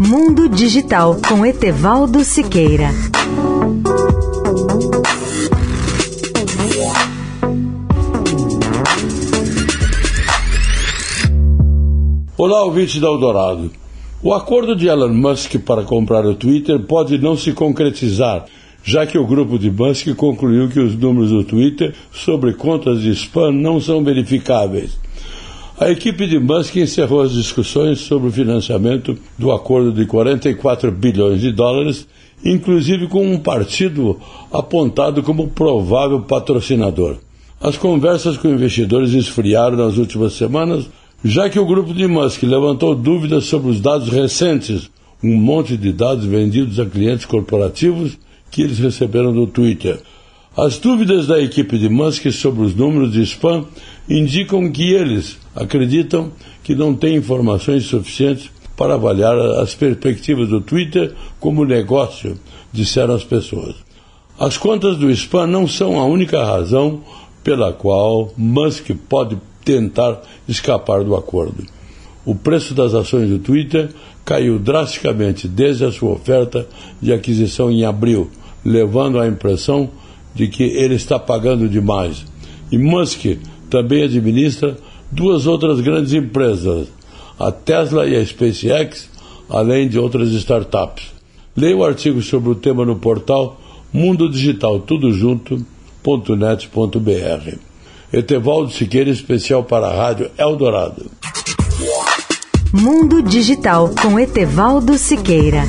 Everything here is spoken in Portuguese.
Mundo Digital com Etevaldo Siqueira. Olá, ouvinte da Eldorado. O acordo de Elon Musk para comprar o Twitter pode não se concretizar, já que o grupo de Musk concluiu que os números do Twitter sobre contas de spam não são verificáveis. A equipe de Musk encerrou as discussões sobre o financiamento do acordo de 44 bilhões de dólares, inclusive com um partido apontado como provável patrocinador. As conversas com investidores esfriaram nas últimas semanas, já que o grupo de Musk levantou dúvidas sobre os dados recentes, um monte de dados vendidos a clientes corporativos que eles receberam do Twitter. As dúvidas da equipe de Musk sobre os números de spam indicam que eles acreditam que não têm informações suficientes para avaliar as perspectivas do Twitter como negócio, disseram as pessoas. As contas do spam não são a única razão pela qual Musk pode tentar escapar do acordo. O preço das ações do Twitter caiu drasticamente desde a sua oferta de aquisição em abril, levando à impressão de que ele está pagando demais. E Musk também administra duas outras grandes empresas, a Tesla e a SpaceX, além de outras startups. Leia o artigo sobre o tema no portal Mundo Digital Tudo Junto.net.br. Etevaldo Siqueira, especial para a Rádio Eldorado. Mundo Digital com Etevaldo Siqueira.